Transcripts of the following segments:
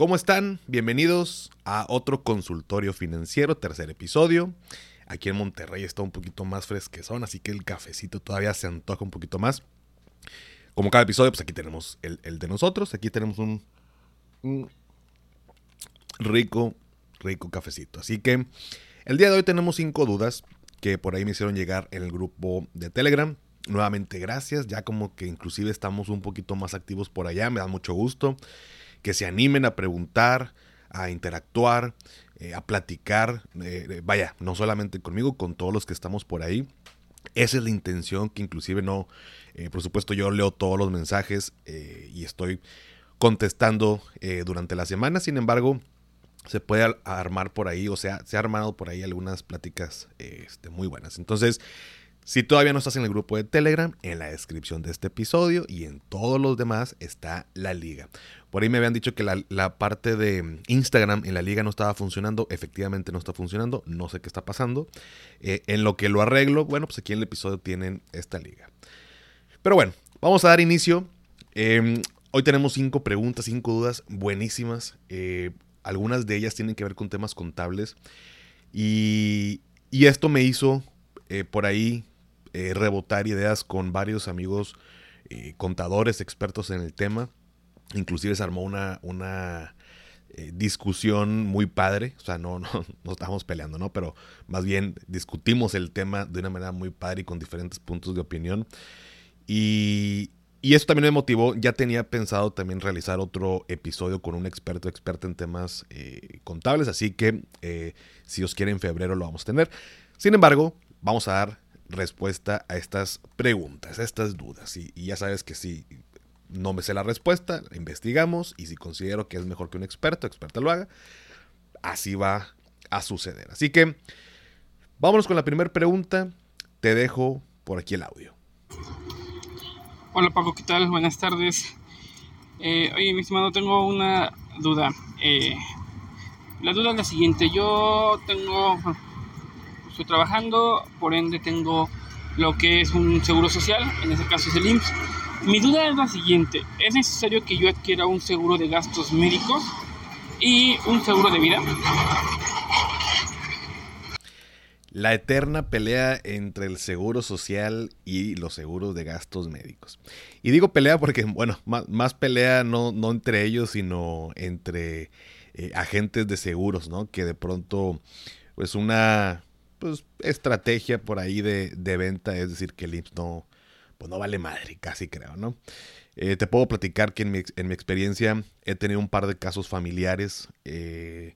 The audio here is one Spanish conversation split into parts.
¿Cómo están? Bienvenidos a otro consultorio financiero, tercer episodio. Aquí en Monterrey está un poquito más fresquezón, así que el cafecito todavía se antoja un poquito más. Como cada episodio, pues aquí tenemos el, de nosotros. Aquí tenemos un, un rico, rico cafecito. Así que el día de hoy tenemos cinco dudas que por ahí me hicieron llegar en el grupo de Telegram. Nuevamente gracias, ya como que inclusive estamos un poquito más activos por allá, me da mucho gusto que se animen a preguntar, a interactuar, eh, a platicar, eh, vaya, no solamente conmigo, con todos los que estamos por ahí. Esa es la intención, que inclusive no, eh, por supuesto yo leo todos los mensajes y estoy contestando durante la semana, sin embargo, se puede armar por ahí, o sea, se ha armado por ahí algunas pláticas este, muy buenas. Entonces, si todavía no estás en el grupo de Telegram, en la descripción de este episodio y en todos los demás está la liga. Por ahí me habían dicho que la, parte de Instagram en la liga no estaba funcionando. Efectivamente no está funcionando. No sé qué está pasando. Eh, en lo que lo arreglo, bueno, pues aquí en el episodio tienen esta liga. Pero bueno, vamos a dar inicio. Em, hoy tenemos cinco preguntas, cinco dudas buenísimas. Eh, algunas de ellas tienen que ver con temas contables. Y, esto me hizo eh, por ahí rebotar ideas con varios amigos contadores, expertos en el tema. Inclusive se armó una, una eh, discusión muy padre, o sea, no, no, no estábamos peleando, ¿no? Pero más bien discutimos el tema de una manera muy padre y con diferentes puntos de opinión. Y, y eso también me motivó, ya tenía pensado también realizar otro episodio con un experto, experto en temas eh, contables, así que eh, si os quiere en febrero lo vamos a tener. Sin embargo, vamos a dar respuesta a estas preguntas, a estas dudas. Y, ya sabes que si no me sé la respuesta, investigamos y si considero que es mejor que un experto, experta lo haga, así va a suceder. Así que vámonos con la primera pregunta. Te dejo por aquí el audio. Hola Paco, ¿qué tal? Buenas tardes. Eh, oye, mi estimado, tengo una duda. Eh, la duda es la siguiente. Yo tengo, trabajando, por ende tengo lo que es un seguro social, en este caso es el IMSS mi duda es la siguiente, ¿es necesario que yo adquiera un seguro de gastos médicos y un seguro de vida? La eterna pelea entre el seguro social y los seguros de gastos médicos. Y digo pelea porque, bueno, más, pelea no, no, entre ellos, sino entre eh, agentes de seguros, ¿no? Que de pronto, pues una pues, estrategia por ahí de, de venta es decir que el IMSS no, pues no vale madre, casi creo, ¿no? Eh, te puedo platicar que en mi, en mi, experiencia he tenido un par de casos familiares eh,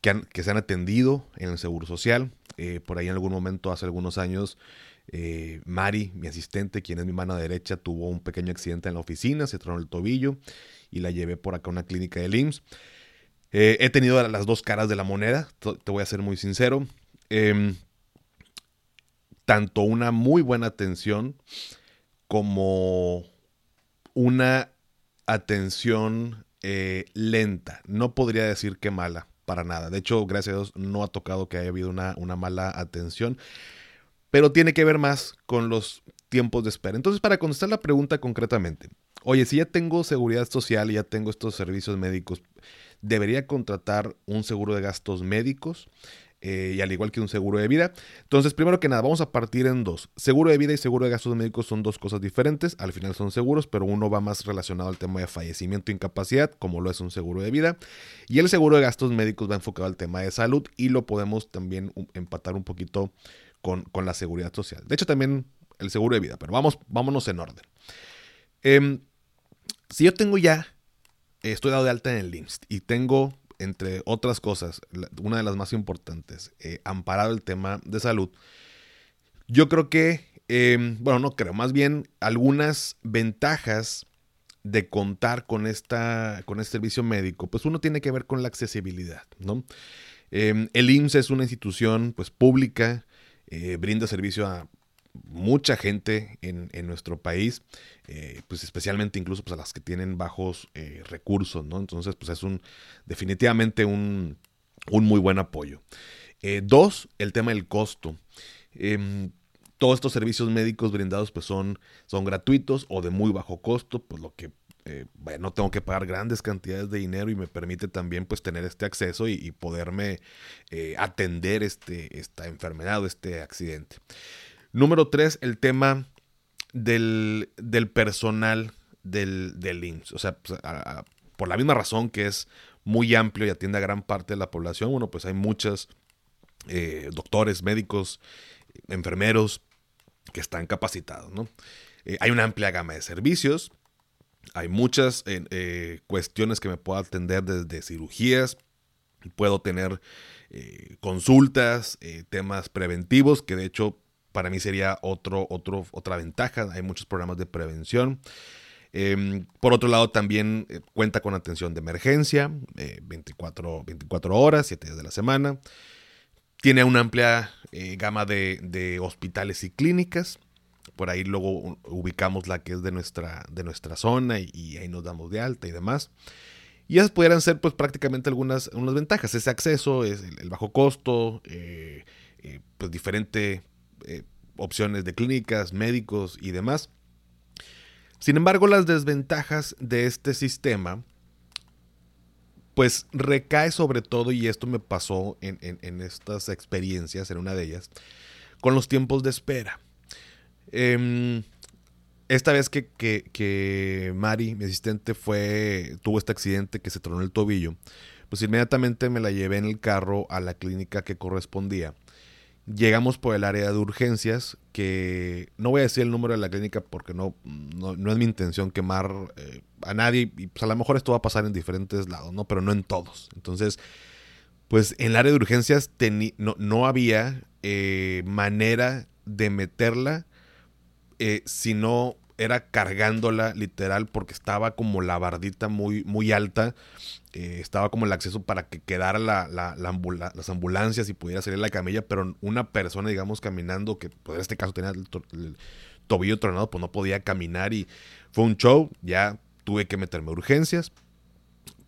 que, que, se han atendido en el Seguro Social. Eh, por ahí en algún momento, hace algunos años, Mari, mi asistente, quien es mi mano derecha, tuvo un pequeño accidente en la oficina, se tronó el tobillo y la llevé por acá a una clínica de IMSS. he tenido las dos caras de la moneda, te voy a ser muy sincero. Em, tanto una muy buena atención como una atención eh, lenta. No podría decir que mala, para nada. De hecho, gracias a Dios, no ha tocado que haya habido una, una mala atención. Pero tiene que ver más con los tiempos de espera. Entonces, para contestar la pregunta concretamente, oye, si ya tengo seguridad social y ya tengo estos servicios médicos, ¿debería contratar un seguro de gastos médicos? Eh, y al igual que un seguro de vida. Entonces, primero que nada, vamos a partir en dos. Seguro de vida y seguro de gastos médicos son dos cosas diferentes. Al final son seguros, pero uno va más relacionado al tema de fallecimiento e incapacidad, como lo es un seguro de vida. Y el seguro de gastos médicos va enfocado al tema de salud y lo podemos también empatar un poquito con, la seguridad social. De hecho, también el seguro de vida, pero vamos, vámonos en orden. Em, si yo tengo ya, estoy dado de alta en el IMSS y tengo entre otras cosas, una de las más importantes, eh, amparado el tema de salud, yo creo que, em, bueno, no creo, más bien algunas ventajas de contar con, esta, con este servicio médico, pues uno tiene que ver con la accesibilidad, ¿no? Em, el IMSS es una institución pues pública, eh, brinda servicio a mucha gente en, nuestro país, eh, pues especialmente incluso pues a las que tienen bajos eh, recursos, ¿no? Entonces, pues es un definitivamente un, muy buen apoyo. Eh, dos, el tema del costo. Em, todos estos servicios médicos brindados pues son, son gratuitos o de muy bajo costo, pues lo que eh, no tengo que pagar grandes cantidades de dinero y me permite también pues tener este acceso y, poderme atender este, esta enfermedad o este accidente. Número tres, el tema del, personal del, del IMSS. O sea, pues, por la misma razón que es muy amplio y atiende a gran parte de la población, bueno, pues hay muchos eh, doctores, médicos, enfermeros que están capacitados, ¿no? hay una amplia gama de servicios, hay muchas eh, cuestiones que me puedo atender desde cirugías, puedo tener eh, consultas, eh, temas preventivos, que de hecho para mí sería otro, otro, otra ventaja. Hay muchos programas de prevención. Em, por otro lado, también cuenta con atención de emergencia, 24, 24 horas, 7 días de la semana. Tiene una amplia gama de hospitales y clínicas por ahí luego ubicamos la que es de nuestra, de nuestra zona y, ahí nos damos de alta y demás. Y esas pudieran ser pues prácticamente algunas, ventajas, ese acceso, es el, bajo costo, eh, eh, pues diferentes eh, opciones de clínicas, médicos y demás. Sin embargo, las desventajas de este sistema, pues recae sobre todo, y esto me pasó en, en estas experiencias, en una de ellas, con los tiempos de espera. Em, esta vez que, que, Mari, mi asistente, fue, tuvo este accidente que se tronó el tobillo, pues inmediatamente me la llevé en el carro a la clínica que correspondía. Llegamos por el área de urgencias, que no voy a decir el número de la clínica porque no, no, es mi intención quemar eh, a nadie, y pues a lo mejor esto va a pasar en diferentes lados, ¿no? Pero no en todos. Entonces, pues en el área de urgencias no, no, había eh, manera de meterla eh, si no era cargándola literal porque estaba como la bardita muy, muy alta, eh, estaba como el acceso para que quedara la, las ambulancias y pudiera salir la camilla, pero una persona, digamos, caminando, que pues, en este caso tenía el, tobillo tronado, pues no podía caminar y fue un show, ya tuve que meterme urgencias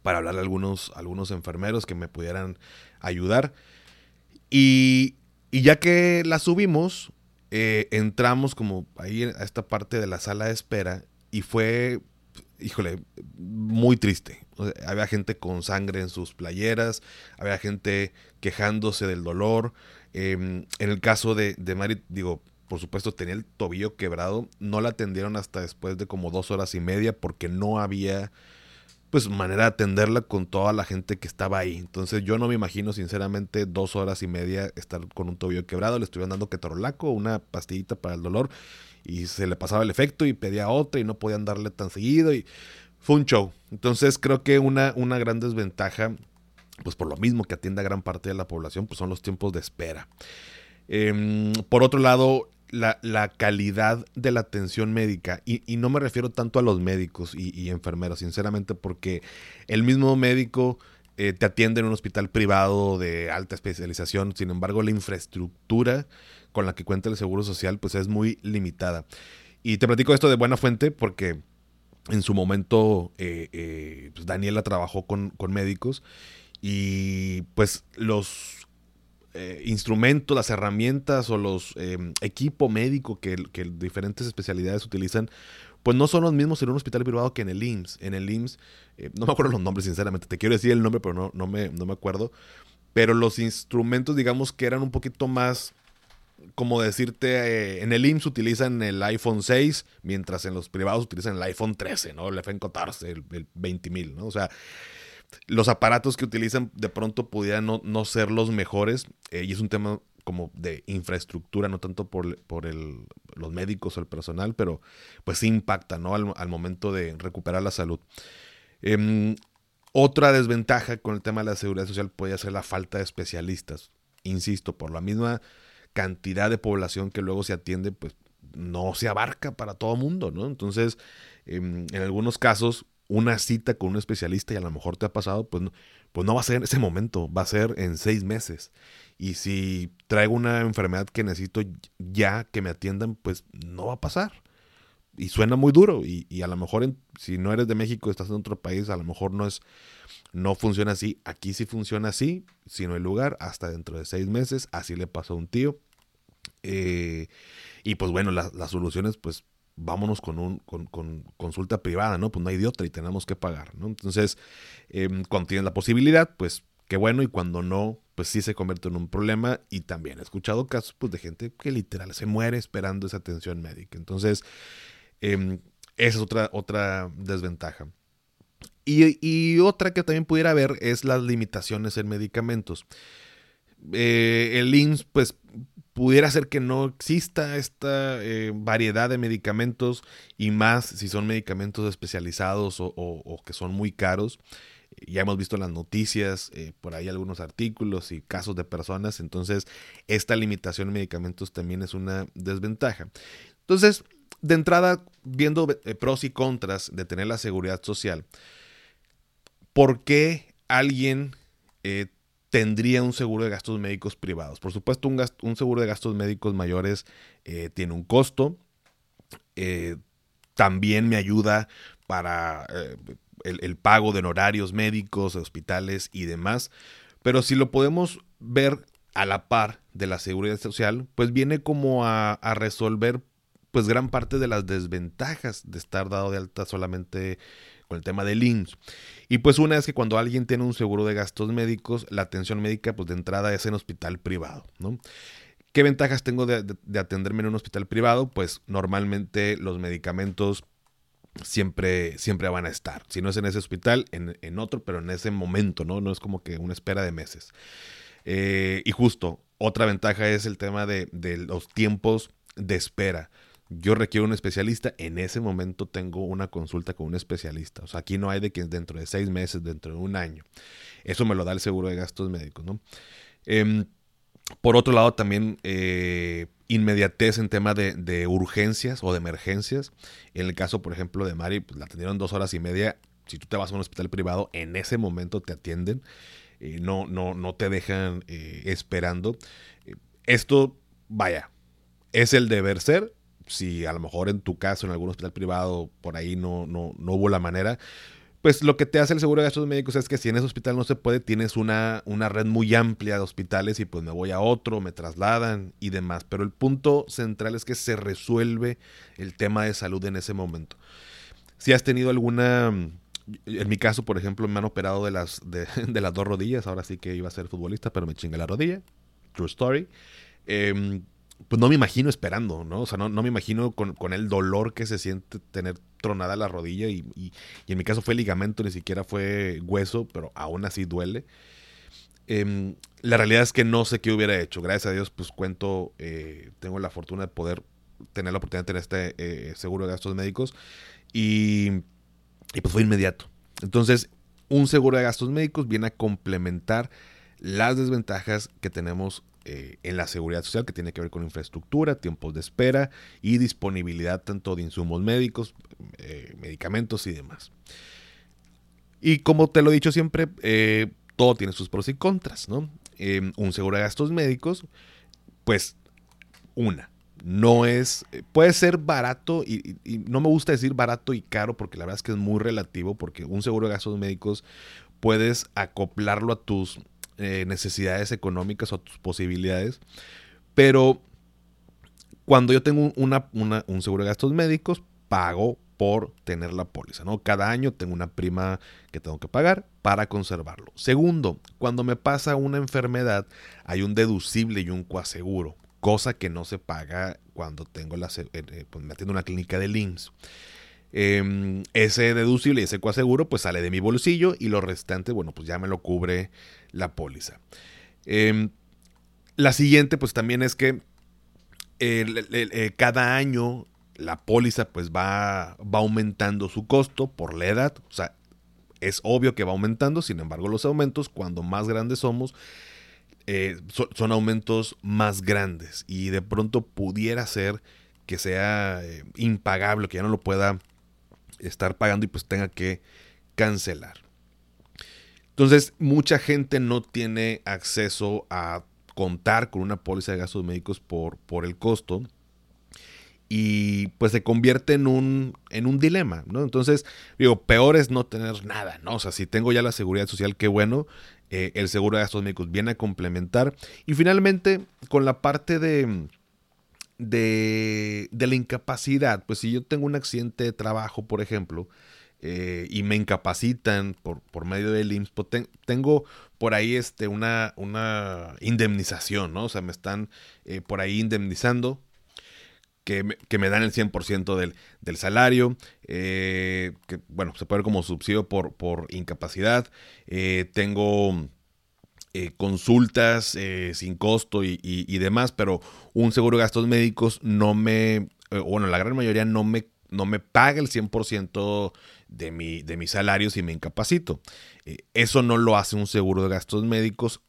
para hablar a algunos, algunos enfermeros que me pudieran ayudar. Y, y ya que la subimos, eh, entramos como ahí a esta parte de la sala de espera y fue, híjole, muy triste. Había gente con sangre en sus playeras, había gente quejándose del dolor. Em, en el caso de, de Mari, digo, por supuesto tenía el tobillo quebrado, no la atendieron hasta después de como dos horas y media porque no había pues manera de atenderla con toda la gente que estaba ahí. Entonces yo no me imagino sinceramente dos horas y media estar con un tobillo quebrado. Le estuvieron dando ketorolaco, una pastillita para el dolor y se le pasaba el efecto y pedía otra y no podían darle tan seguido y fue un show. Entonces creo que una, una gran desventaja, pues por lo mismo que atiende a gran parte de la población, pues son los tiempos de espera. Em, por otro lado, la, calidad de la atención médica, y, no me refiero tanto a los médicos y, enfermeros, sinceramente, porque el mismo médico eh, te atiende en un hospital privado de alta especialización, sin embargo, la infraestructura con la que cuenta el Seguro Social, pues es muy limitada. Y te platico esto de buena fuente porque en su momento eh, eh, pues Daniela trabajó con, con médicos y pues los eh, instrumentos, las herramientas o los eh, equipo médico que, diferentes especialidades utilizan, pues no son los mismos en un hospital privado que en el IMSS. En el IMSS, eh, no me acuerdo los nombres, sinceramente, te quiero decir el nombre, pero no, no, me, no me acuerdo. Pero los instrumentos, digamos que eran un poquito más, como decirte, en el IMSS utilizan el iPhone 6, mientras en los privados utilizan el iPhone 13, ¿no? El iPhone 14, el, el 20.000, ¿no? O sea, los aparatos que utilizan de pronto pudieran no, ser los mejores eh, y es un tema como de infraestructura, no tanto por, por el, los médicos o el personal, pero pues impacta ¿no? al, momento de recuperar la salud. Em, otra desventaja con el tema de la seguridad social puede ser la falta de especialistas. Insisto, por la misma cantidad de población que luego se atiende, pues no se abarca para todo mundo, ¿no? Entonces, em, en algunos casos, una cita con un especialista y a lo mejor te ha pasado, pues no, pues no va a ser en ese momento, va a ser en seis meses. Y si traigo una enfermedad que necesito ya que me atiendan, pues no va a pasar. Y suena muy duro. Y, a lo mejor si no eres de México, estás en otro país, a lo mejor no es, no funciona así. Aquí sí funciona así, si no hay lugar, hasta dentro de seis meses. Así le pasó a un tío. Eh, y pues bueno, las soluciones, pues vámonos con, un, con, consulta privada, ¿no? Pues no hay de otra y tenemos que pagar, ¿no? Entonces, em, cuando tienes la posibilidad, pues qué bueno, y cuando no, pues sí se convierte en un problema. Y también he escuchado casos pues, de gente que literal se muere esperando esa atención médica. Entonces, em, esa es otra, otra desventaja. Y, otra que también pudiera haber es las limitaciones en medicamentos. Eh, el INS, pues, pudiera ser que no exista esta eh, variedad de medicamentos y más si son medicamentos especializados o, que son muy caros. Ya hemos visto las noticias, eh, por ahí algunos artículos y casos de personas, entonces esta limitación en medicamentos también es una desventaja. Entonces, de entrada, viendo pros y contras de tener la seguridad social, ¿por qué alguien eh, tendría un seguro de gastos médicos privados? Por supuesto, un, seguro de gastos médicos mayores eh, tiene un costo. Eh, también me ayuda para el, pago de honorarios médicos, hospitales y demás. Pero si lo podemos ver a la par de la seguridad social, pues viene como a, a resolver pues gran parte de las desventajas de estar dado de alta solamente con el tema del IMSS. Y pues una es que cuando alguien tiene un seguro de gastos médicos, la atención médica pues de entrada es en hospital privado, ¿no? ¿Qué ventajas tengo de, atenderme en un hospital privado? Pues normalmente los medicamentos siempre, siempre van a estar. Si no es en ese hospital, en, otro, pero en ese momento, ¿no? No es como que una espera de meses. Eh, y justo, otra ventaja es el tema de, de los tiempos de espera yo requiero un especialista, en ese momento tengo una consulta con un especialista. O sea, aquí no hay de que dentro de seis meses, dentro de un año. Eso me lo da el seguro de gastos médicos, ¿no? Em, por otro lado, también eh, inmediatez en tema de, urgencias o de emergencias. En el caso, por ejemplo, de Mari, pues, la atendieron dos horas y media. Si tú te vas a un hospital privado, en ese momento te atienden. Eh, no, no, no te dejan eh, esperando. esto, vaya, es el deber ser si a lo mejor en tu caso, en algún hospital privado, por ahí no, no, no hubo la manera, pues lo que te hace el seguro de gastos médicos es que si en ese hospital no se puede, tienes una, una red muy amplia de hospitales y pues me voy a otro, me trasladan y demás. Pero el punto central es que se resuelve el tema de salud en ese momento. Si has tenido alguna, en mi caso, por ejemplo, me han operado de las, de, las dos rodillas, ahora sí que iba a ser futbolista, pero me chingué la rodilla. True story. Eh, pues no me imagino esperando, ¿no? O sea, no, me imagino con, el dolor que se siente tener tronada la rodilla y, en mi caso fue ligamento, ni siquiera fue hueso, pero aún así duele. Em, la realidad es que no sé qué hubiera hecho. Gracias a Dios, pues cuento, eh, tengo la fortuna de poder tener la oportunidad de tener este eh, seguro de gastos médicos y, y pues fue inmediato. Entonces, un seguro de gastos médicos viene a complementar las desventajas que tenemos eh, en la seguridad social que tiene que ver con infraestructura, tiempos de espera y disponibilidad tanto de insumos médicos, eh, medicamentos y demás. Y como te lo he dicho siempre, eh, todo tiene sus pros y contras, ¿no? un seguro de gastos médicos, pues una, no es, puede ser barato y, y, no me gusta decir barato y caro porque la verdad es que es muy relativo porque un seguro de gastos médicos puedes acoplarlo a tus eh, necesidades económicas o tus posibilidades. Pero cuando yo tengo una, un seguro de gastos médicos, pago por tener la póliza, ¿no? Cada año tengo una prima que tengo que pagar para conservarlo. Segundo, cuando me pasa una enfermedad, hay un deducible y un coaseguro, cosa que no se paga cuando tengo la, eh, eh, pues me atiendo una clínica de IMSS. Em, ese deducible y ese coaseguro pues sale de mi bolsillo y lo restante, bueno, pues ya me lo cubre la póliza. Em, la siguiente pues también es que eh, cada año la póliza pues va, va aumentando su costo por la edad, o sea, es obvio que va aumentando, sin embargo los aumentos cuando más grandes somos eh, son aumentos más grandes y de pronto pudiera ser que sea eh, impagable, que ya no lo pueda estar pagando y pues tenga que cancelar. Entonces, mucha gente no tiene acceso a contar con una póliza de gastos médicos por, por el costo y pues se convierte en un, en un dilema, ¿no? Entonces, digo, peor es no tener nada, ¿no? O sea, si tengo ya la seguridad social, qué bueno, eh, el seguro de gastos médicos viene a complementar. Y finalmente, con la parte de, de, de la incapacidad, pues si yo tengo un accidente de trabajo, por ejemplo, eh, y me incapacitan por, por medio del IMSS, pues tengo por ahí este, una, una indemnización, ¿no? O sea, me están eh, por ahí indemnizando, que me, que me dan el 100% del, del salario, eh, que bueno, se puede ver como subsidio por, por incapacidad, tengo... consultas sin costo y, demás, pero un seguro de gastos médicos no me, bueno, la gran mayoría no me, no me paga el 100% de mi, de salario si me incapacito. Eh, eso no lo hace un seguro de gastos médicos,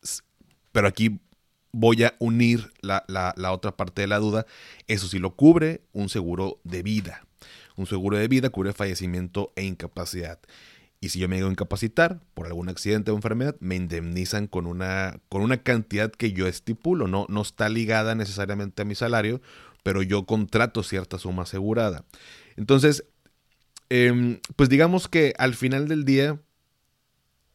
pero aquí voy a unir la, otra parte de la duda. Eso sí lo cubre un seguro de vida. Un seguro de vida cubre fallecimiento e incapacidad. Y si yo me llego a incapacitar por algún accidente o enfermedad, me indemnizan con una, con una cantidad que yo estipulo. No, no está ligada necesariamente a mi salario, pero yo contrato cierta suma asegurada. Entonces, Em, pues digamos que al final del día,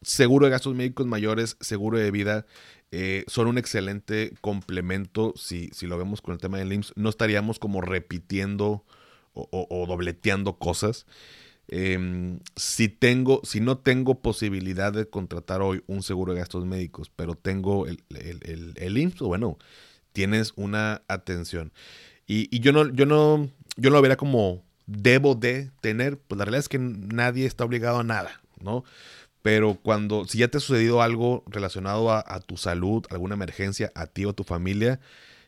seguro de gastos médicos mayores, seguro de vida, eh, son un excelente complemento. Si, si, lo vemos con el tema del IMSS, no estaríamos como repitiendo o, dobleteando cosas. Em, si tengo, si no tengo posibilidad de contratar hoy un seguro de gastos médicos, pero tengo el, el, el, IMSS, bueno, tienes una atención. Y, y, yo no, yo no, yo no lo vería como debo de tener, pues la realidad es que nadie está obligado a nada, ¿no? Pero cuando, si ya te ha sucedido algo relacionado a, tu salud, alguna emergencia, a ti o a tu familia,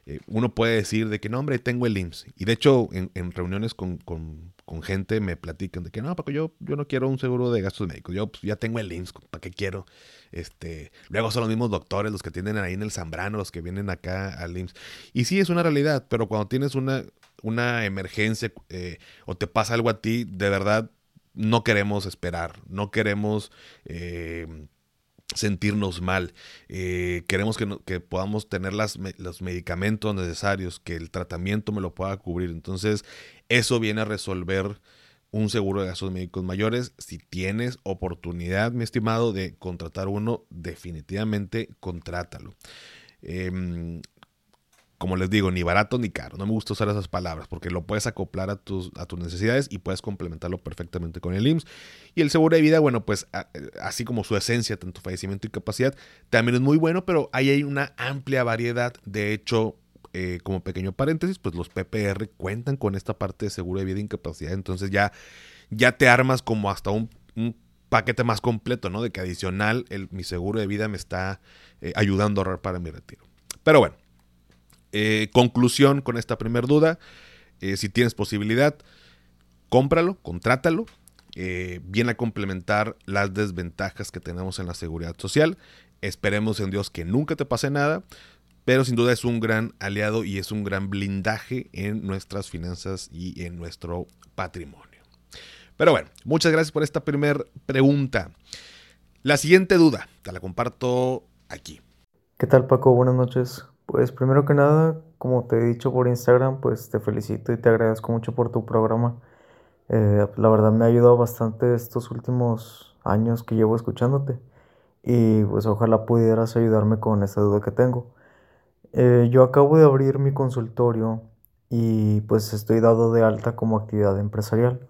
eh, uno puede decir de que no, hombre, tengo el IMSS. Y de hecho, en, reuniones con, gente me platican de que no, porque yo, yo no quiero un seguro de gastos médicos. Yo pues, ya tengo el IMSS, ¿para qué quiero? Este, luego son los mismos doctores los que tienen ahí en el Zambrano, los que vienen acá al IMSS. Y sí, es una realidad, pero cuando tienes una, una emergencia eh, o te pasa algo a ti, de verdad no queremos esperar, no queremos eh, sentirnos mal, eh, queremos que, podamos tener las, los medicamentos necesarios, que el tratamiento me lo pueda cubrir. Entonces, eso viene a resolver un seguro de gastos médicos mayores. Si tienes oportunidad, mi estimado, de contratar uno, definitivamente contrátalo. Em, como les digo, ni barato ni caro. No me gusta usar esas palabras porque lo puedes acoplar a tus, a tus necesidades y puedes complementarlo perfectamente con el IMSS. Y el seguro de vida, bueno, pues así como su esencia, tanto fallecimiento y capacidad, también es muy bueno, pero ahí hay una amplia variedad. De hecho, eh, como pequeño paréntesis, pues los PPR cuentan con esta parte de seguro de vida e incapacidad. Entonces ya, ya te armas como hasta un, paquete más completo, ¿no? De que adicional el, mi seguro de vida me está eh, ayudando a ahorrar para mi retiro. Pero bueno. Eh, conclusión con esta primera duda, eh, si tienes posibilidad, cómpralo, contrátalo, eh, viene a complementar las desventajas que tenemos en la seguridad social. Esperemos en Dios que nunca te pase nada, pero sin duda es un gran aliado y es un gran blindaje en nuestras finanzas y en nuestro patrimonio. Pero bueno, muchas gracias por esta primera pregunta. La siguiente duda, te la comparto aquí. ¿Qué tal Paco? Buenas noches. Pues primero que nada, como te he dicho por Instagram, pues te felicito y te agradezco mucho por tu programa. Eh, la verdad me ha ayudado bastante estos últimos años que llevo escuchándote y pues ojalá pudieras ayudarme con esta duda que tengo. Eh, yo acabo de abrir mi consultorio y pues estoy dado de alta como actividad empresarial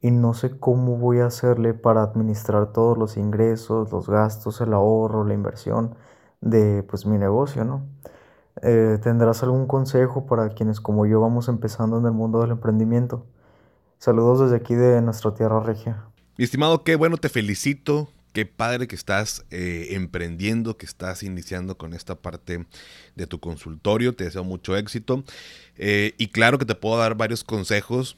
y no sé cómo voy a hacerle para administrar todos los ingresos, los gastos, el ahorro, la inversión de pues mi negocio, ¿no? Eh, ¿Tendrás algún consejo para quienes como yo vamos empezando en el mundo del emprendimiento? Saludos desde aquí de nuestra tierra regia. Mi estimado, qué bueno, te felicito. Qué padre que estás eh, emprendiendo, que estás iniciando con esta parte de tu consultorio. Te deseo mucho éxito. Eh, y claro que te puedo dar varios consejos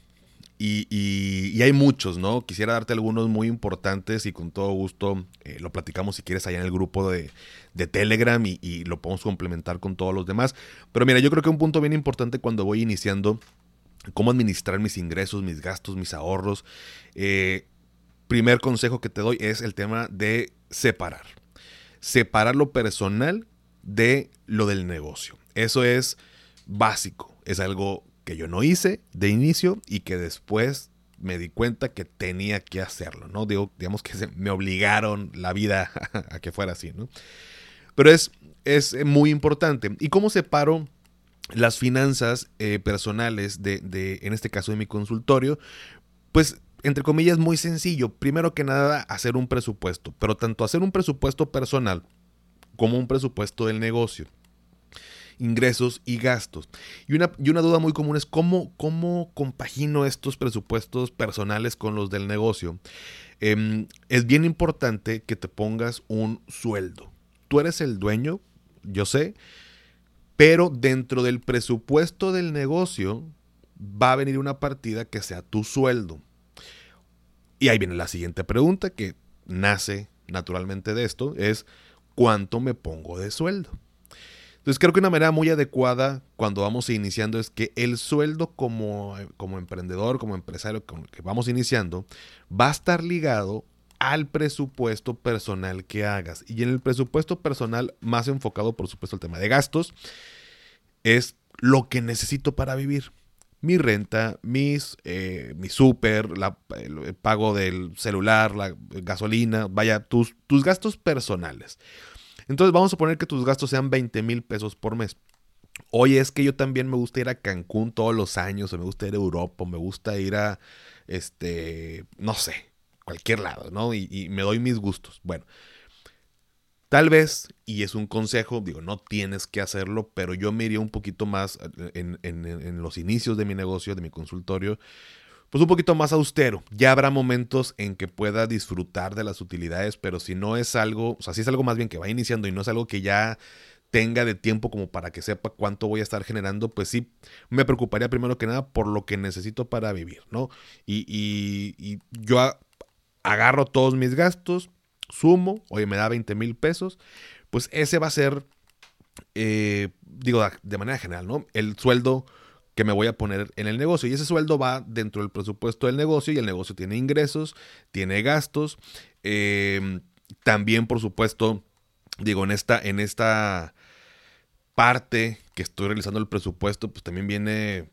y, hay muchos, ¿no? Quisiera darte algunos muy importantes y con todo gusto eh, lo platicamos si quieres allá en el grupo de, Telegram y, lo podemos complementar con todos los demás. Pero mira, yo creo que un punto bien importante cuando voy iniciando, cómo administrar mis ingresos, mis gastos, mis ahorros. Eh, primer consejo que te doy es el tema de separar. Separar lo personal de lo del negocio. Eso es básico, es algo que yo no hice de inicio y que después me di cuenta que tenía que hacerlo, ¿no? Digo, digamos que me obligaron la vida a que fuera así, ¿no? Pero es, es muy importante. ¿Y cómo separo las finanzas eh, personales de, de, en este caso de mi consultorio, pues entre comillas, muy sencillo. Primero que nada, hacer un presupuesto, pero tanto hacer un presupuesto personal como un presupuesto del negocio. Ingresos y gastos. Y una, y una duda muy común es cómo, cómo compagino estos presupuestos personales con los del negocio. Em, es bien importante que te pongas un sueldo. Tú eres el dueño, yo sé, pero dentro del presupuesto del negocio va a venir una partida que sea tu sueldo. Y ahí viene la siguiente pregunta que nace naturalmente de esto, es ¿cuánto me pongo de sueldo? Entonces creo que una manera muy adecuada cuando vamos iniciando es que el sueldo como, como emprendedor, como empresario que vamos iniciando, va a estar ligado al presupuesto personal que hagas. Y en el presupuesto personal, más enfocado por supuesto al tema de gastos, es lo que necesito para vivir mi renta, mis, eh, mi súper, el, pago del celular, la gasolina, vaya, tus, tus gastos personales. Entonces vamos a poner que tus gastos sean 20 mil pesos por mes. Oye, es que yo también me gusta ir a Cancún todos los años, o me gusta ir a Europa, o me gusta ir a, este, no sé, cualquier lado, ¿no? Y, me doy mis gustos. Bueno, Tal vez, y es un consejo, digo, no tienes que hacerlo, pero yo me iría un poquito más en, los inicios de mi negocio, de mi consultorio, pues un poquito más austero. Ya habrá momentos en que pueda disfrutar de las utilidades, pero si no es algo, o sea, si es algo más bien que va iniciando y no es algo que ya tenga de tiempo como para que sepa cuánto voy a estar generando, pues sí, me preocuparía primero que nada por lo que necesito para vivir, ¿no? Y, y yo agarro todos mis gastos, sumo, oye, me da 20 mil pesos, pues ese va a ser, eh, digo, de manera general, ¿no? El sueldo que me voy a poner en el negocio. Y ese sueldo va dentro del presupuesto del negocio y el negocio tiene ingresos, tiene gastos. Em, también, por supuesto, digo, en esta, en esta parte que estoy realizando el presupuesto, pues también viene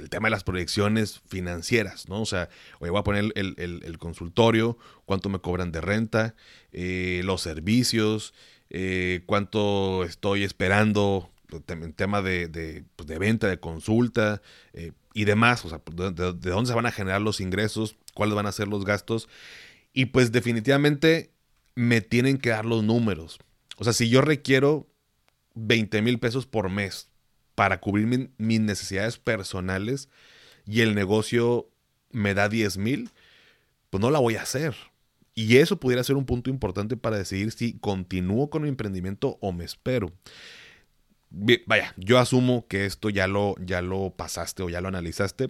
el tema de las proyecciones financieras, ¿no? O sea, oye, voy a poner el, consultorio, cuánto me cobran de renta, eh, los servicios, eh, cuánto estoy esperando tema de, pues, de, venta, de consulta eh, y demás, o sea, de, de, dónde se van a generar los ingresos, cuáles van a ser los gastos. Y pues definitivamente me tienen que dar los números. O sea, si yo requiero 20 mil pesos por mes para cubrir mis necesidades personales y el negocio me da 10 mil, pues no la voy a hacer. Y eso pudiera ser un punto importante para decidir si continúo con mi emprendimiento o me espero. Vaya, yo asumo que esto ya lo, ya lo pasaste o ya lo analizaste,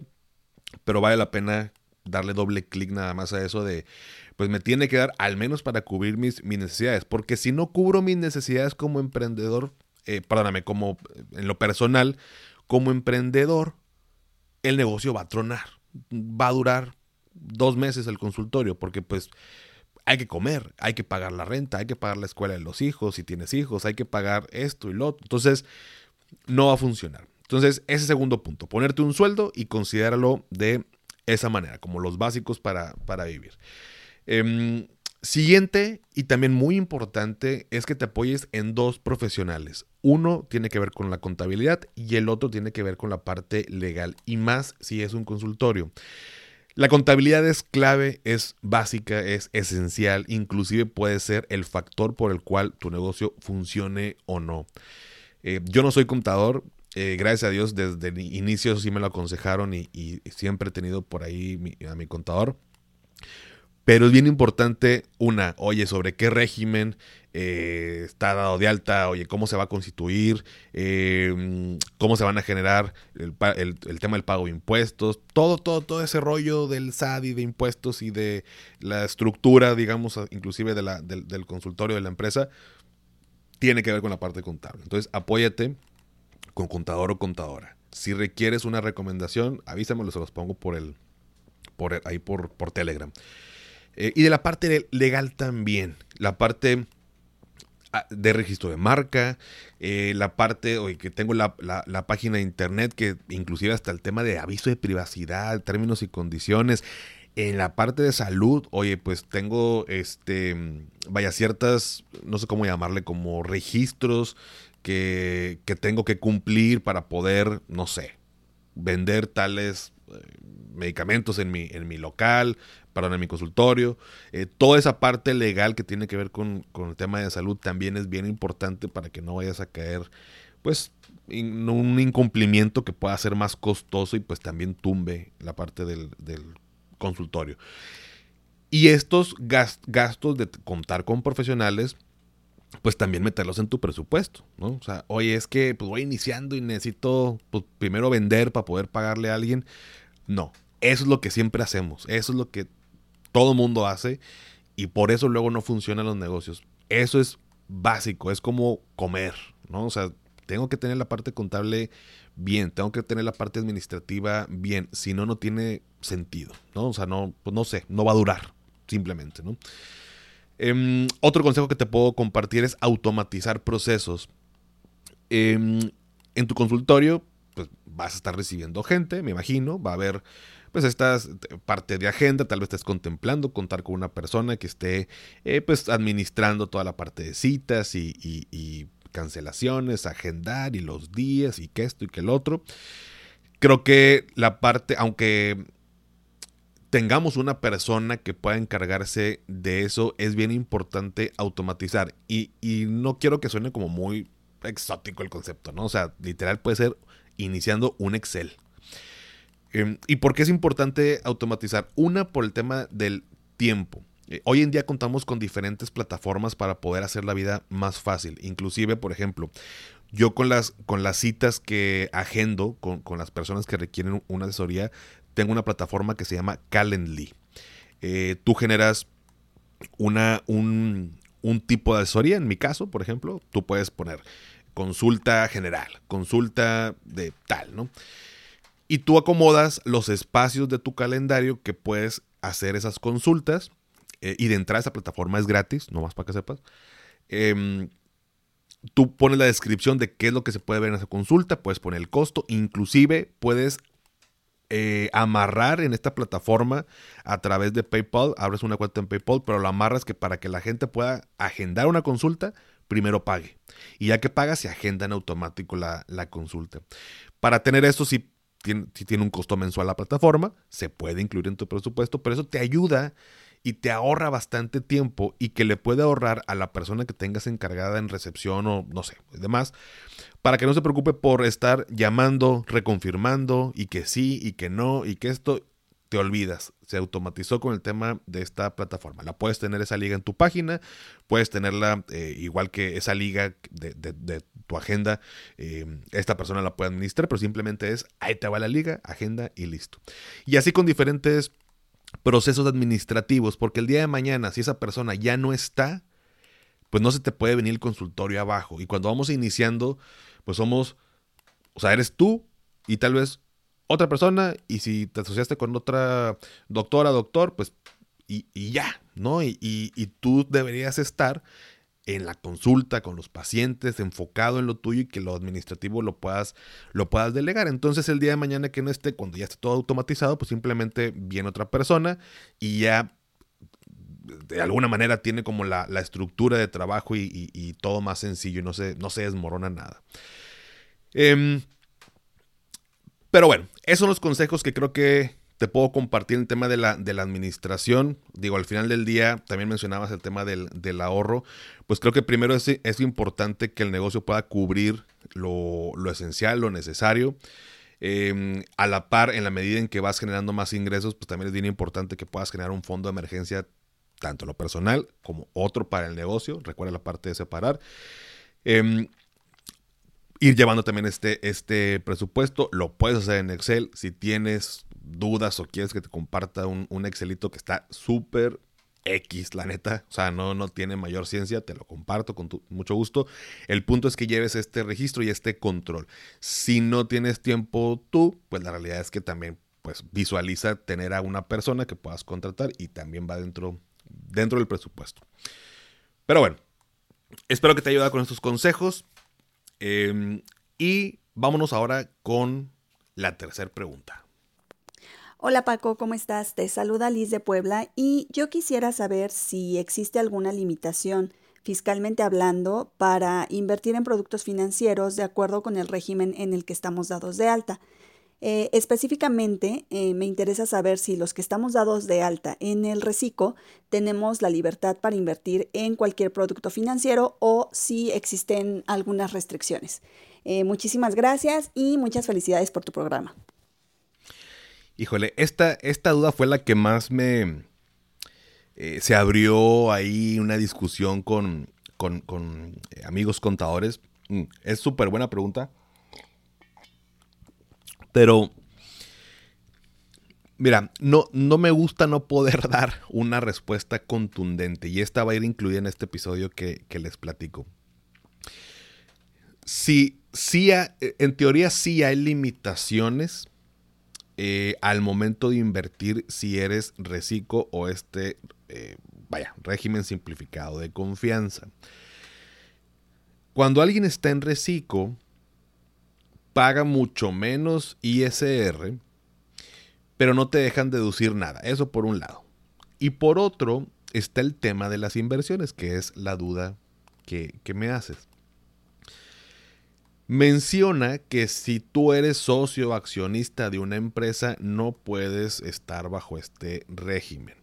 pero vale la pena darle doble clic nada más a eso de, pues me tiene que dar al menos para cubrir mis, necesidades, porque si no cubro mis necesidades como emprendedor, eh, perdóname, como en lo personal, como emprendedor, el negocio va a tronar. Va a durar dos meses el consultorio, porque pues hay que comer, hay que pagar la renta, hay que pagar la escuela de los hijos, si tienes hijos, hay que pagar esto y lo otro. Entonces, no va a funcionar. Entonces, ese segundo punto, ponerte un sueldo y considéralo de esa manera, como los básicos para, para vivir. Eh, Siguiente y también muy importante es que te apoyes en dos profesionales. Uno tiene que ver con la contabilidad y el otro tiene que ver con la parte legal y más si es un consultorio. La contabilidad es clave, es básica, es esencial, inclusive puede ser el factor por el cual tu negocio funcione o no. Eh, yo no soy contador, eh, gracias a Dios desde el inicio sí me lo aconsejaron y, siempre he tenido por ahí a mi contador. Pero es bien importante, una, oye, sobre qué régimen eh, está dado de alta, oye, cómo se va a constituir, em, cómo se van a generar el, tema del pago de impuestos, todo, todo, todo ese rollo del SAD y de impuestos y de la estructura, digamos, inclusive de la, del, del consultorio de la empresa, tiene que ver con la parte contable. Entonces, apóyate con contador o contadora. Si requieres una recomendación, avísamelo, se los pongo por el, por ahí por, por Telegram. Eh, y de la parte legal también. La parte ah, de registro de marca, eh, la parte, oye, que tengo la, página de internet, que inclusive hasta el tema de aviso de privacidad, términos y condiciones. En la parte de salud, oye, pues tengo, este, vaya, ciertas, no sé cómo llamarle, como registros que, que tengo que cumplir para poder, no sé, vender tales medicamentos en mi, en mi local, perdón, en mi consultorio. Eh, toda esa parte legal que tiene que ver con, el tema de salud también es bien importante para que no vayas a caer, pues, en un incumplimiento que pueda ser más costoso y pues también tumbe la parte del, consultorio. Y estos gastos de contar con profesionales, pues también meterlos en tu presupuesto, ¿no? O sea, oye, es que pues voy iniciando y necesito pues, primero vender para poder pagarle a alguien. No, eso es lo que siempre hacemos, eso es lo que todo mundo hace y por eso luego no funcionan los negocios. Eso es básico, es como comer, ¿no? O sea, tengo que tener la parte contable bien, tengo que tener la parte administrativa bien, si no, no tiene sentido, ¿no? O sea, no, pues no sé, no va a durar, simplemente, ¿no? Em, otro consejo que te puedo compartir es automatizar procesos. Em, en tu consultorio, pues vas a estar recibiendo gente, me imagino, va a haber pues estás parte de agenda, tal vez estés contemplando contar con una persona que esté eh, pues administrando toda la parte de citas y, cancelaciones, agendar y los días y que esto y que el otro. Creo que la parte, aunque tengamos una persona que pueda encargarse de eso, es bien importante automatizar. Y, y, no quiero que suene como muy exótico el concepto, ¿no? O sea, literal puede ser iniciando un Excel. Em, ¿Y por qué es importante automatizar? Una, por el tema del tiempo. Eh, hoy en día contamos con diferentes plataformas para poder hacer la vida más fácil. Inclusive, por ejemplo, yo con las, con las citas que agendo con, las personas que requieren una asesoría, tengo una plataforma que se llama Calendly. Eh, tú generas una, un, un tipo de asesoría, en mi caso, por ejemplo, tú puedes poner consulta general, consulta de tal, ¿no? Y tú acomodas los espacios de tu calendario que puedes hacer esas consultas. Eh, y de entrada esa plataforma es gratis, nomás para que sepas. Em, tú pones la descripción de qué es lo que se puede ver en esa consulta, puedes poner el costo, inclusive puedes eh, amarrar en esta plataforma a través de PayPal, abres una cuenta en PayPal, pero lo amarras que para que la gente pueda agendar una consulta, primero pague. Y ya que paga, se agenda en automático la, la consulta. Para tener esto, si si tiene un costo mensual la plataforma, se puede incluir en tu presupuesto, pero eso te ayuda y te ahorra bastante tiempo y que le puede ahorrar a la persona que tengas encargada en recepción o no sé, demás, para que no se preocupe por estar llamando, reconfirmando y que sí y que no y que esto te olvidas. Se automatizó con el tema de esta plataforma. La puedes tener esa liga en tu página, puedes tenerla eh, igual que esa liga de, tu agenda. Eh, esta persona la puede administrar, pero simplemente es ahí te va la liga, agenda y listo. Y así con diferentes procesos administrativos, porque el día de mañana, si esa persona ya no está, pues no se te puede venir el consultorio abajo. Y cuando vamos iniciando, pues somos, o sea, eres tú y tal vez otra persona y si te asociaste con otra doctora, doctor, pues y, ya, ¿no? Y, y, tú deberías estar en la consulta con los pacientes, enfocado en lo tuyo y que lo administrativo lo puedas, lo puedas delegar. Entonces el día de mañana que no esté, cuando ya esté todo automatizado, pues simplemente viene otra persona y ya de alguna manera tiene como la, la estructura de trabajo y, todo más sencillo y no se, no se desmorona nada. Eh, pero bueno, esos son los consejos que creo que te puedo compartir en el tema de la, de la administración. Digo, al final del día, también mencionabas el tema del, ahorro. Pues creo que primero es, es, importante que el negocio pueda cubrir lo, esencial, lo necesario. Em, a la par, en la medida en que vas generando más ingresos, pues también es bien importante que puedas generar un fondo de emergencia, tanto lo personal como otro para el negocio. Recuerda la parte de separar. Eh, ir llevando también este, este presupuesto. Lo puedes hacer en Excel. Si tienes dudas o quieres que te comparta un, un Excelito que está súper X, la neta. O sea, no, no tiene mayor ciencia, te lo comparto con mucho gusto. El punto es que lleves este registro y este control. Si no tienes tiempo tú, pues la realidad es que también pues visualiza tener a una persona que puedas contratar y también va dentro, dentro del presupuesto. Pero bueno, espero que te haya con estos consejos. Em, y vámonos ahora con la tercera pregunta. Hola Paco, ¿cómo estás? Te saluda Liz de Puebla y yo quisiera saber si existe alguna limitación fiscalmente hablando, para invertir en productos financieros de acuerdo con el régimen en el que estamos dados de alta. Eh, específicamente, eh, me interesa saber si los que estamos dados de alta en el reciclo tenemos la libertad para invertir en cualquier producto financiero o si existen algunas restricciones. Eh, muchísimas gracias y muchas felicidades por tu programa. Híjole, esta, esta duda fue la que más me... se abrió ahí una discusión con, con, con amigos contadores. Mm, es súper buena pregunta. Pero, mira, no, no me gusta no poder dar una respuesta contundente y esta va a ir incluida en este episodio que, les platico. Sí, sí, en teoría sí hay limitaciones eh, al momento de invertir si eres reciclo o este, eh, vaya, régimen simplificado de confianza. Cuando alguien está en reciclo, paga mucho menos ISR, pero no te dejan deducir nada. Eso por un lado. Y por otro está el tema de las inversiones, que es la duda que, me haces. Menciona que si tú eres socio accionista de una empresa, no puedes estar bajo este régimen.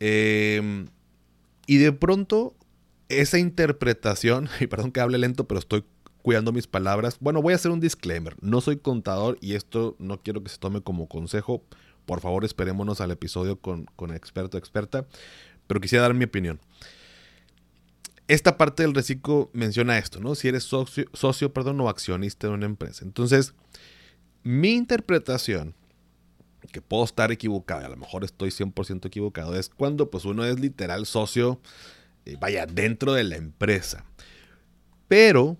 Em, y de pronto, esa interpretación, y perdón que hable lento, pero estoy cuidando mis palabras. Bueno, voy a hacer un disclaimer. No soy contador y esto no quiero que se tome como consejo. Por favor, esperémonos al episodio con, con experto experta. Pero quisiera dar mi opinión. Esta parte del reciclo menciona esto, ¿no? Si eres socio, socio perdón, o accionista de una empresa. Entonces, mi interpretación, que puedo estar equivocado, a lo mejor estoy 100% equivocado, es cuando pues uno es literal socio, eh, vaya, dentro de la empresa. Pero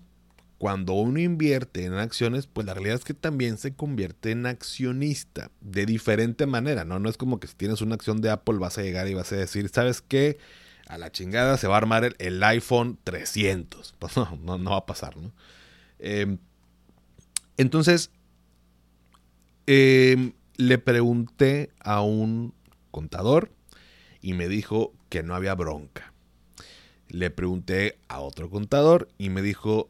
cuando uno invierte en acciones, pues la realidad es que también se convierte en accionista de diferente manera, ¿no? No es como que si tienes una acción de Apple vas a llegar y vas a decir, ¿sabes qué? A la chingada se va a armar el, iPhone 300. Pues no, no, va a pasar, ¿no? Em, entonces, em, le pregunté a un contador y me dijo que no había bronca. Le pregunté a otro contador y me dijo,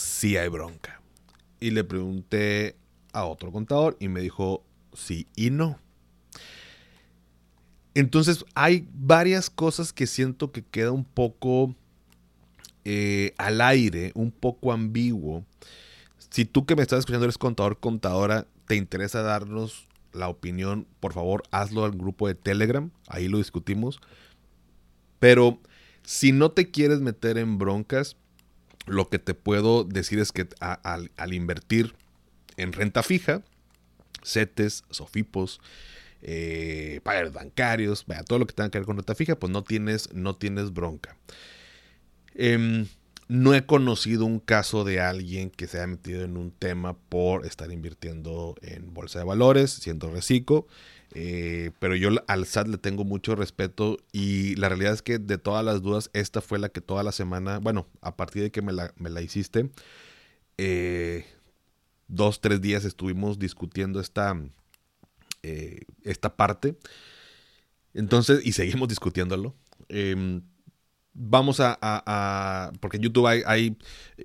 sí hay bronca. Y le pregunté a otro contador y me dijo sí y no. Entonces hay varias cosas que siento que queda un poco eh, al aire, un poco ambiguo. Si tú que me estás escuchando eres contador, contadora, te interesa darnos la opinión, por favor, hazlo al grupo de Telegram, ahí lo discutimos. Pero si no te quieres meter en broncas, lo que te puedo decir es que al, invertir en renta fija, CETES, SOFIPOS, eh, bancarios, todo lo que tenga que ver con renta fija, pues no tienes, no tienes bronca. Em, no he conocido un caso de alguien que se haya metido en un tema por estar invirtiendo en bolsa de valores, siendo reciclo. Eh, pero yo al SAT le tengo mucho respeto y la realidad es que de todas las dudas, esta fue la que toda la semana, bueno, a partir de que me la, hiciste, eh, dos, tres días estuvimos discutiendo esta, eh, esta parte. Entonces, y seguimos discutiéndolo. Em, vamos a, porque en YouTube hay, hay,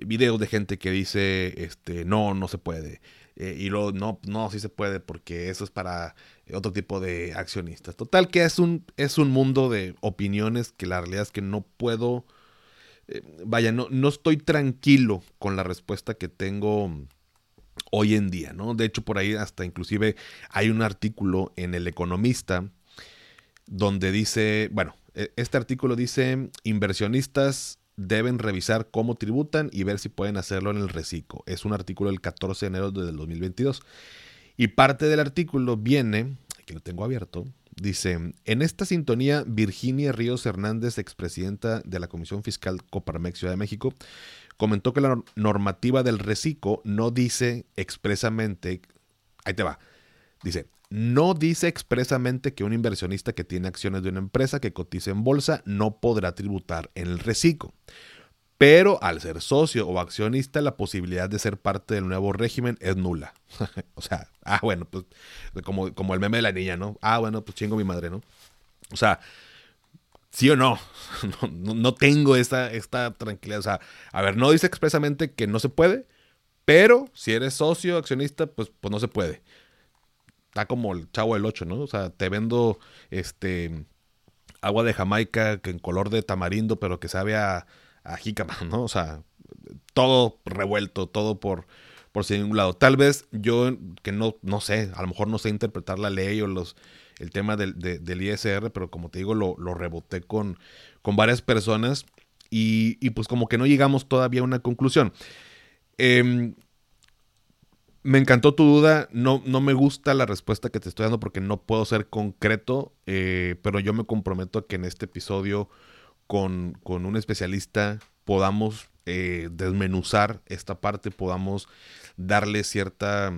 videos de gente que dice, este, no, no se puede. Y luego, no, no, sí se puede porque eso es para otro tipo de accionistas. Total que es un, es un mundo de opiniones que la realidad es que no puedo, eh, vaya, no, no estoy tranquilo con la respuesta que tengo hoy en día, ¿no? De hecho, por ahí hasta inclusive hay un artículo en El Economista donde dice, bueno, e, este artículo dice, inversionistas deben revisar cómo tributan y ver si pueden hacerlo en el reciclo. Es un artículo del 14 de enero del 2022. Y parte del artículo viene, que lo tengo abierto, dice, en esta sintonía, Virginia Ríos Hernández, expresidenta de la Comisión Fiscal Coparmex Ciudad de México, comentó que la normativa del reciclo no dice expresamente, ahí te va, dice, no dice expresamente que un inversionista que tiene acciones de una empresa que cotiza en bolsa no podrá tributar en el reciclo. Pero al ser socio o accionista, la posibilidad de ser parte del nuevo régimen es nula. o sea, ah, bueno, pues como, como el meme de la niña, ¿no? Ah, bueno, pues chingo mi madre, ¿no? O sea, ¿Sí o no? No, tengo esta, esta tranquilidad. O sea, a ver, no dice expresamente que no se puede, pero si eres socio, accionista, pues, pues no se puede. Está como el chavo del 8, ¿no? O sea, te vendo este agua de Jamaica que en color de tamarindo, pero que sabe a, a jícama, ¿no? O sea, todo revuelto, todo por, por si un lado. Tal vez yo, que no, no sé, a lo mejor no sé interpretar la ley o los, el tema del, del ISR, pero como te digo, lo, lo reboté con, con varias personas y, y, pues como que no llegamos todavía a una conclusión. Eh, me encantó tu duda. No, no me gusta la respuesta que te estoy dando porque no puedo ser concreto, eh, pero yo me comprometo a que en este episodio con, un especialista podamos eh, desmenuzar esta parte, podamos darle cierta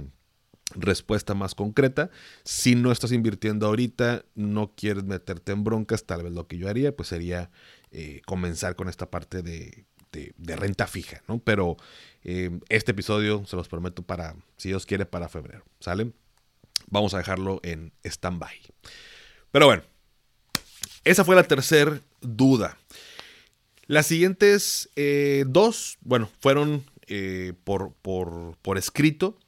respuesta más concreta. Si no estás invirtiendo ahorita, no quieres meterte en broncas, tal vez lo que yo haría, pues sería eh, comenzar con esta parte de, de renta fija, ¿no? Pero eh, este episodio se los prometo para, si Dios quiere, para febrero. ¿Sale? Vamos a dejarlo en stand-by. Pero bueno, esa fue la tercera duda. Las siguientes eh, dos, bueno, fueron eh, por, por, escrito.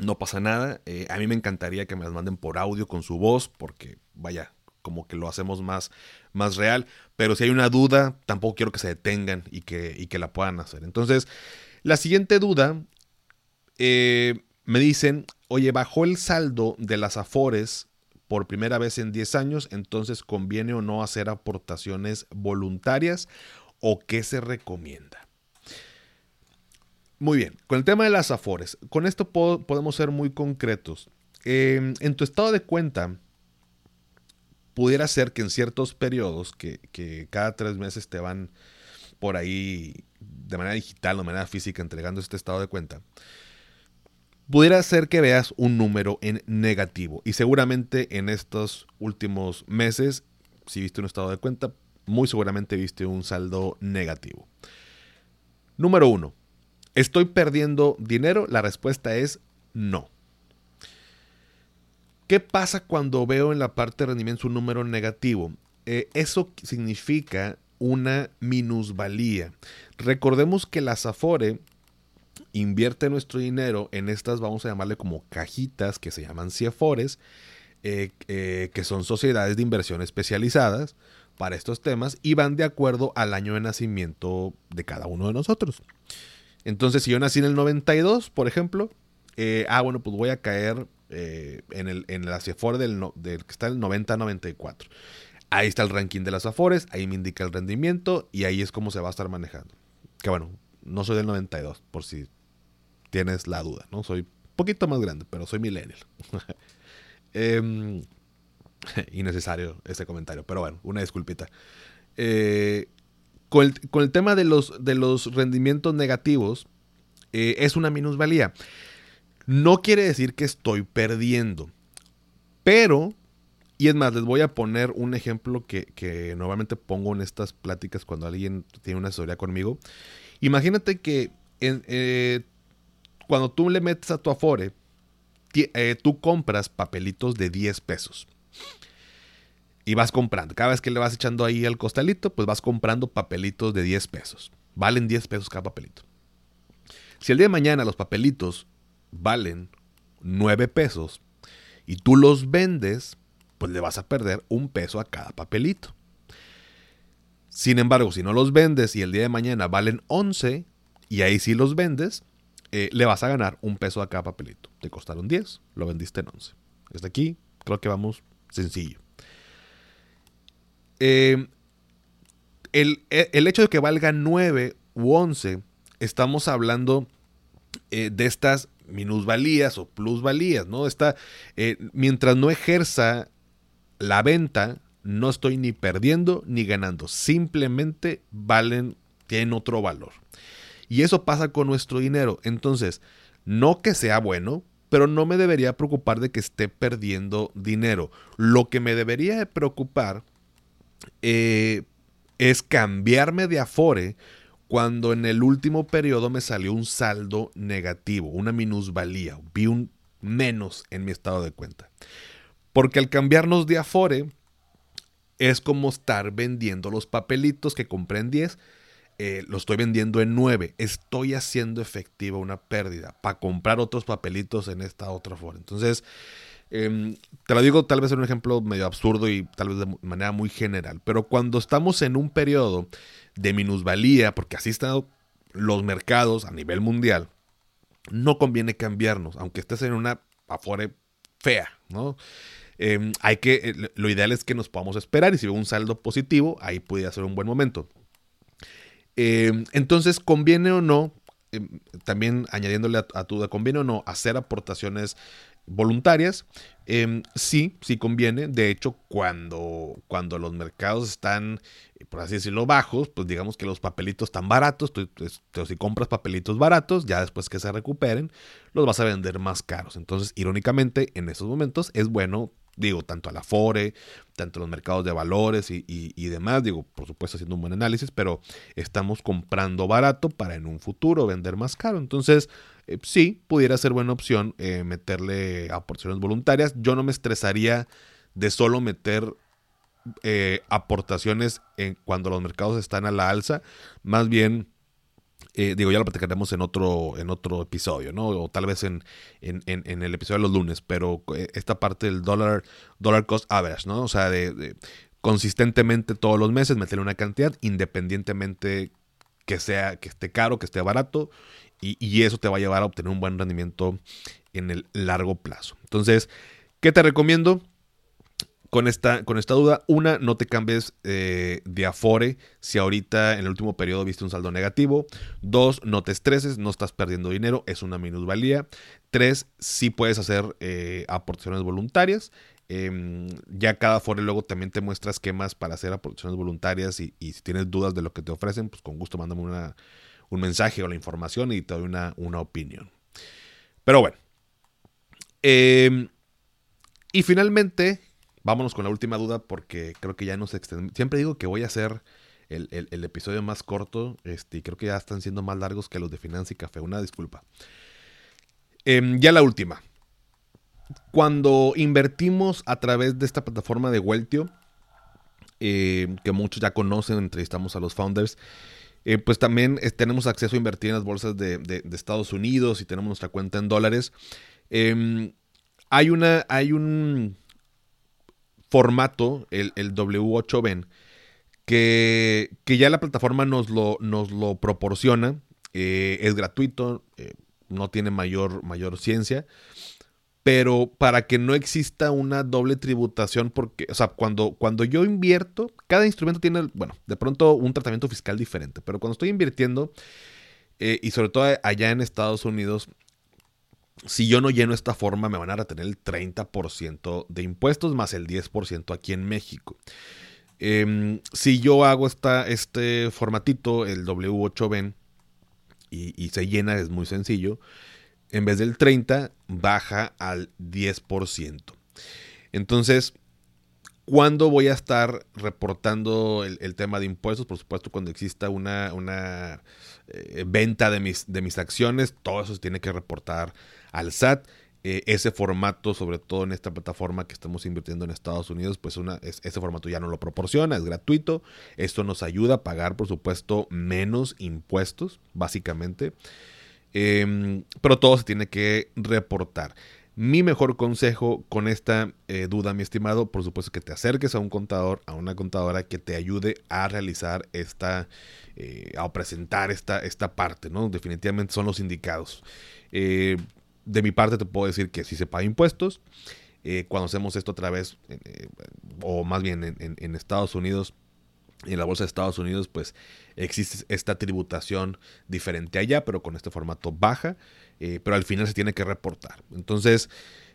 No pasa nada. a mí me encantaría que me las manden por audio con su voz, porque vaya, como que lo hacemos más, más real. Pero si hay una duda, tampoco quiero que se detengan y que, y que la puedan hacer. Entonces, la siguiente duda, eh, me dicen, oye, bajó el saldo de las Afores por primera vez en 10 años, entonces conviene o no hacer aportaciones voluntarias o qué se recomienda. Muy bien, con el tema de las Afores, con esto podemos ser muy concretos. Em, en tu estado de cuenta, pudiera ser que en ciertos periodos, que, que cada tres meses te van por ahí de manera digital o de manera física entregando este estado de cuenta, pudiera ser que veas un número en negativo. Y seguramente en estos últimos meses, si viste un estado de cuenta, muy seguramente viste un saldo negativo. Número uno, ¿estoy perdiendo dinero? La respuesta es no. ¿Qué pasa cuando veo en la parte de rendimiento un número negativo? Eh, eso significa una minusvalía. Recordemos que la Afore invierte nuestro dinero en estas, vamos a llamarle como cajitas que se llaman CIAFORES, eh, eh, que son sociedades de inversión especializadas para estos temas y van de acuerdo al año de nacimiento de cada uno de nosotros. Entonces, si yo nací en el 92, por ejemplo, ah, bueno, pues voy a caer en, el, en la del, del que está el 90-94. Ahí está el ranking de las Afores, ahí me indica el rendimiento y ahí es como se va a estar manejando. Que bueno, no soy del 92, por si tienes la duda, ¿no? Soy poquito más grande, pero soy millennial. eh, innecesario ese comentario, pero bueno, una disculpita. Eh, con, el, tema de los, de los rendimientos negativos, eh, es una minusvalía. No quiere decir que estoy perdiendo, pero y es más, les voy a poner un ejemplo que, normalmente pongo en estas pláticas cuando alguien tiene una historia conmigo. Imagínate que eh, cuando tú le metes a tu Afore, eh, tú compras papelitos de 10 pesos. Y vas comprando. Cada vez que le vas echando ahí al costalito, pues vas comprando papelitos de 10 pesos. Valen 10 pesos cada papelito. Si el día de mañana los papelitos valen 9 pesos y tú los vendes, pues le vas a perder un peso a cada papelito. Sin embargo, si no los vendes y el día de mañana valen 11 y ahí sí los vendes, eh, le vas a ganar un peso a cada papelito. Te costaron 10, lo vendiste en 11. Desde aquí creo que vamos sencillo. Eh, el, hecho de que valga 9 u 11, estamos hablando eh, de estas minusvalías o plusvalías, ¿no? Está, mientras no ejerza la venta no estoy ni perdiendo ni ganando, simplemente valen, tienen otro valor. Y eso pasa con nuestro dinero. Entonces, no que sea bueno, pero no me debería preocupar de que esté perdiendo dinero. Lo que me debería preocupar eh, es cambiarme de Afore cuando en el último periodo me salió un saldo negativo, una minusvalía, vi un menos en mi estado de cuenta. Porque al cambiarnos de Afore, es como estar vendiendo los papelitos que compré en 10. Eh, lo estoy vendiendo en 9. Estoy haciendo efectiva una pérdida para comprar otros papelitos en esta otra forma. Entonces, em, te lo digo tal vez en un ejemplo medio absurdo y tal vez de manera muy general. Pero cuando estamos en un periodo de minusvalía, porque así están los mercados a nivel mundial, no conviene cambiarnos, aunque estés en una afore fea, ¿no? Em, hay que, eh, lo ideal es que nos podamos esperar y si veo un saldo positivo, ahí puede ser un buen momento. Em, entonces, ¿conviene o no? También añadiéndole a, a, tu duda, ¿conviene o no hacer aportaciones voluntarias? sí, sí conviene. De hecho, cuando, cuando los mercados están, por así decirlo, bajos, pues digamos que los papelitos están baratos. Tú, si compras papelitos baratos, ya después que se recuperen, los vas a vender más caros. Entonces, irónicamente, en esos momentos es bueno digo, tanto a la FORE, tanto a los mercados de valores y, demás, digo, por supuesto haciendo un buen análisis, pero estamos comprando barato para en un futuro vender más caro. Entonces, eh, sí, pudiera ser buena opción eh, meterle aportaciones voluntarias. Yo no me estresaría de solo meter eh, aportaciones cuando los mercados están a la alza, más bien eh, digo, ya lo platicaremos en otro, en otro episodio, ¿no? O tal vez en, en, el episodio de los lunes, pero eh, esta parte del dólar, dollar cost average, ¿no? O sea, de, consistentemente todos los meses meterle una cantidad, independientemente que sea, que esté caro, que esté barato, y, y eso te va a llevar a obtener un buen rendimiento en el largo plazo. Entonces, ¿qué te recomiendo? Con esta, con esta duda. Una, no te cambies eh, de Afore si ahorita en el último periodo viste un saldo negativo. Dos, no te estreses, no estás perdiendo dinero, es una minusvalía. Tres, sí puedes hacer eh, aportaciones voluntarias. Em, ya cada Afore luego también te muestra esquemas para hacer aportaciones voluntarias y, si tienes dudas de lo que te ofrecen, pues con gusto mándame una, un mensaje o la información y te doy una, una opinión. Pero bueno. Em, y finalmente, vámonos con la última duda porque creo que ya nos extendemos. Siempre digo que voy a hacer el, episodio más corto este, creo que ya están siendo más largos que los de Finanza y Café. Una disculpa. Em, ya la última. Cuando invertimos a través de esta plataforma de Weltio, eh, que muchos ya conocen, entrevistamos a los founders, eh, pues también eh, tenemos acceso a invertir en las bolsas de, Estados Unidos y tenemos nuestra cuenta en dólares. Em, hay, una, hay un, formato, el, W8Ben, que, que, ya la plataforma nos lo, nos lo proporciona. Eh, es gratuito, eh, no tiene mayor, mayor ciencia. Pero para que no exista una doble tributación, porque, o sea, cuando, cuando yo invierto, cada instrumento tiene, bueno, de pronto un tratamiento fiscal diferente. Pero cuando estoy invirtiendo, eh, y sobre todo allá en Estados Unidos, si yo no lleno esta forma, me van a retener el 30% de impuestos más el 10% aquí en México. Em, si yo hago esta, este formatito, el W8Ben, y, se llena, es muy sencillo, en vez del 30, baja al 10%. Entonces, ¿cuándo voy a estar reportando el, tema de impuestos? Por supuesto, cuando exista una, una eh, venta de mis, de mis acciones, todo eso se tiene que reportar al SAT. Eh, ese formato, sobre todo en esta plataforma que estamos invirtiendo en Estados Unidos, pues ese formato ya no lo proporciona, es gratuito. Esto nos ayuda a pagar, por supuesto, menos impuestos, básicamente. Em, pero todo se tiene que reportar. Mi mejor consejo con esta eh, duda, mi estimado, por supuesto que te acerques a un contador, a una contadora que te ayude a realizar esta, eh, a presentar esta, esta parte, ¿no? Definitivamente son los indicados de mi parte te puedo decir que si se paga impuestos. Eh, cuando hacemos esto a través, eh, o más bien en, Estados Unidos, en la bolsa de Estados Unidos, pues existe esta tributación diferente allá, pero con este formato baja, eh, pero al final se tiene que reportar. Entonces,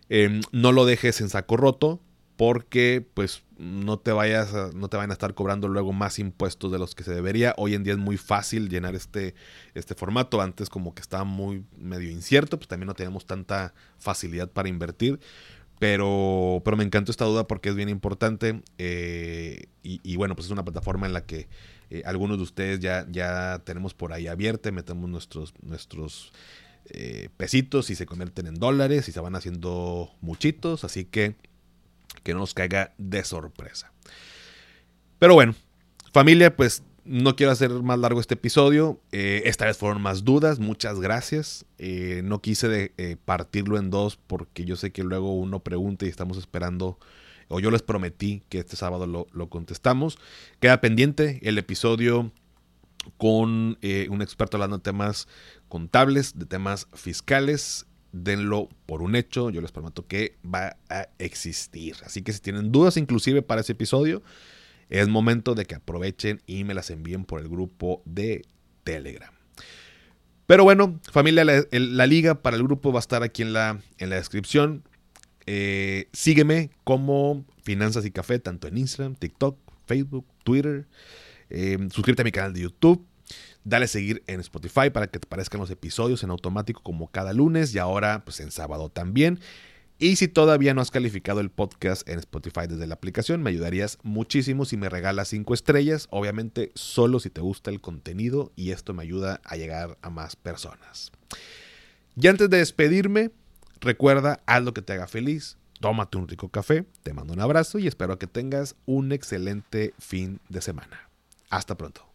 em, no lo dejes en saco roto, porque pues no te vayas no te van a estar cobrando luego más impuestos de los que se debería. Hoy en día es muy fácil llenar este, este formato. Antes como que estaba muy medio incierto, pues también no tenemos tanta facilidad para invertir. Pero, pero me encantó esta duda porque es bien importante. Eh, y, bueno, pues es una plataforma en la que eh, algunos de ustedes ya, ya tenemos por ahí abierta. Metemos nuestros, nuestros eh, pesitos y se convierten en dólares y se van haciendo muchitos. Así que que no nos caiga de sorpresa. Pero bueno, familia, pues no quiero hacer más largo este episodio. Eh, esta vez fueron más dudas. Muchas gracias. Eh, no quise eh, partirlo en dos porque yo sé que luego uno pregunta y estamos esperando. O yo les prometí que este sábado lo, lo contestamos. Queda pendiente el episodio con un experto hablando de temas contables, de temas fiscales. Denlo por un hecho. Yo les prometo que va a existir. Así que si tienen dudas inclusive para ese episodio es momento de que aprovechen y me las envíen por el grupo de Telegram. Pero bueno, familia, la, liga para el grupo va a estar aquí en la, en la descripción. Eh, sígueme como Finanzas y Café, tanto en Instagram, TikTok, Facebook, Twitter. Eh, suscríbete a mi canal de YouTube. Dale a seguir en Spotify para que te aparezcan los episodios en automático como cada lunes y ahora pues en sábado también. Y si todavía no has calificado el podcast en Spotify desde la aplicación, me ayudarías muchísimo si me regalas 5 estrellas. Obviamente, solo si te gusta el contenido y esto me ayuda a llegar a más personas. Y antes de despedirme, recuerda, haz lo que te haga feliz. Tómate un rico café, te mando un abrazo y espero que tengas un excelente fin de semana. Hasta pronto.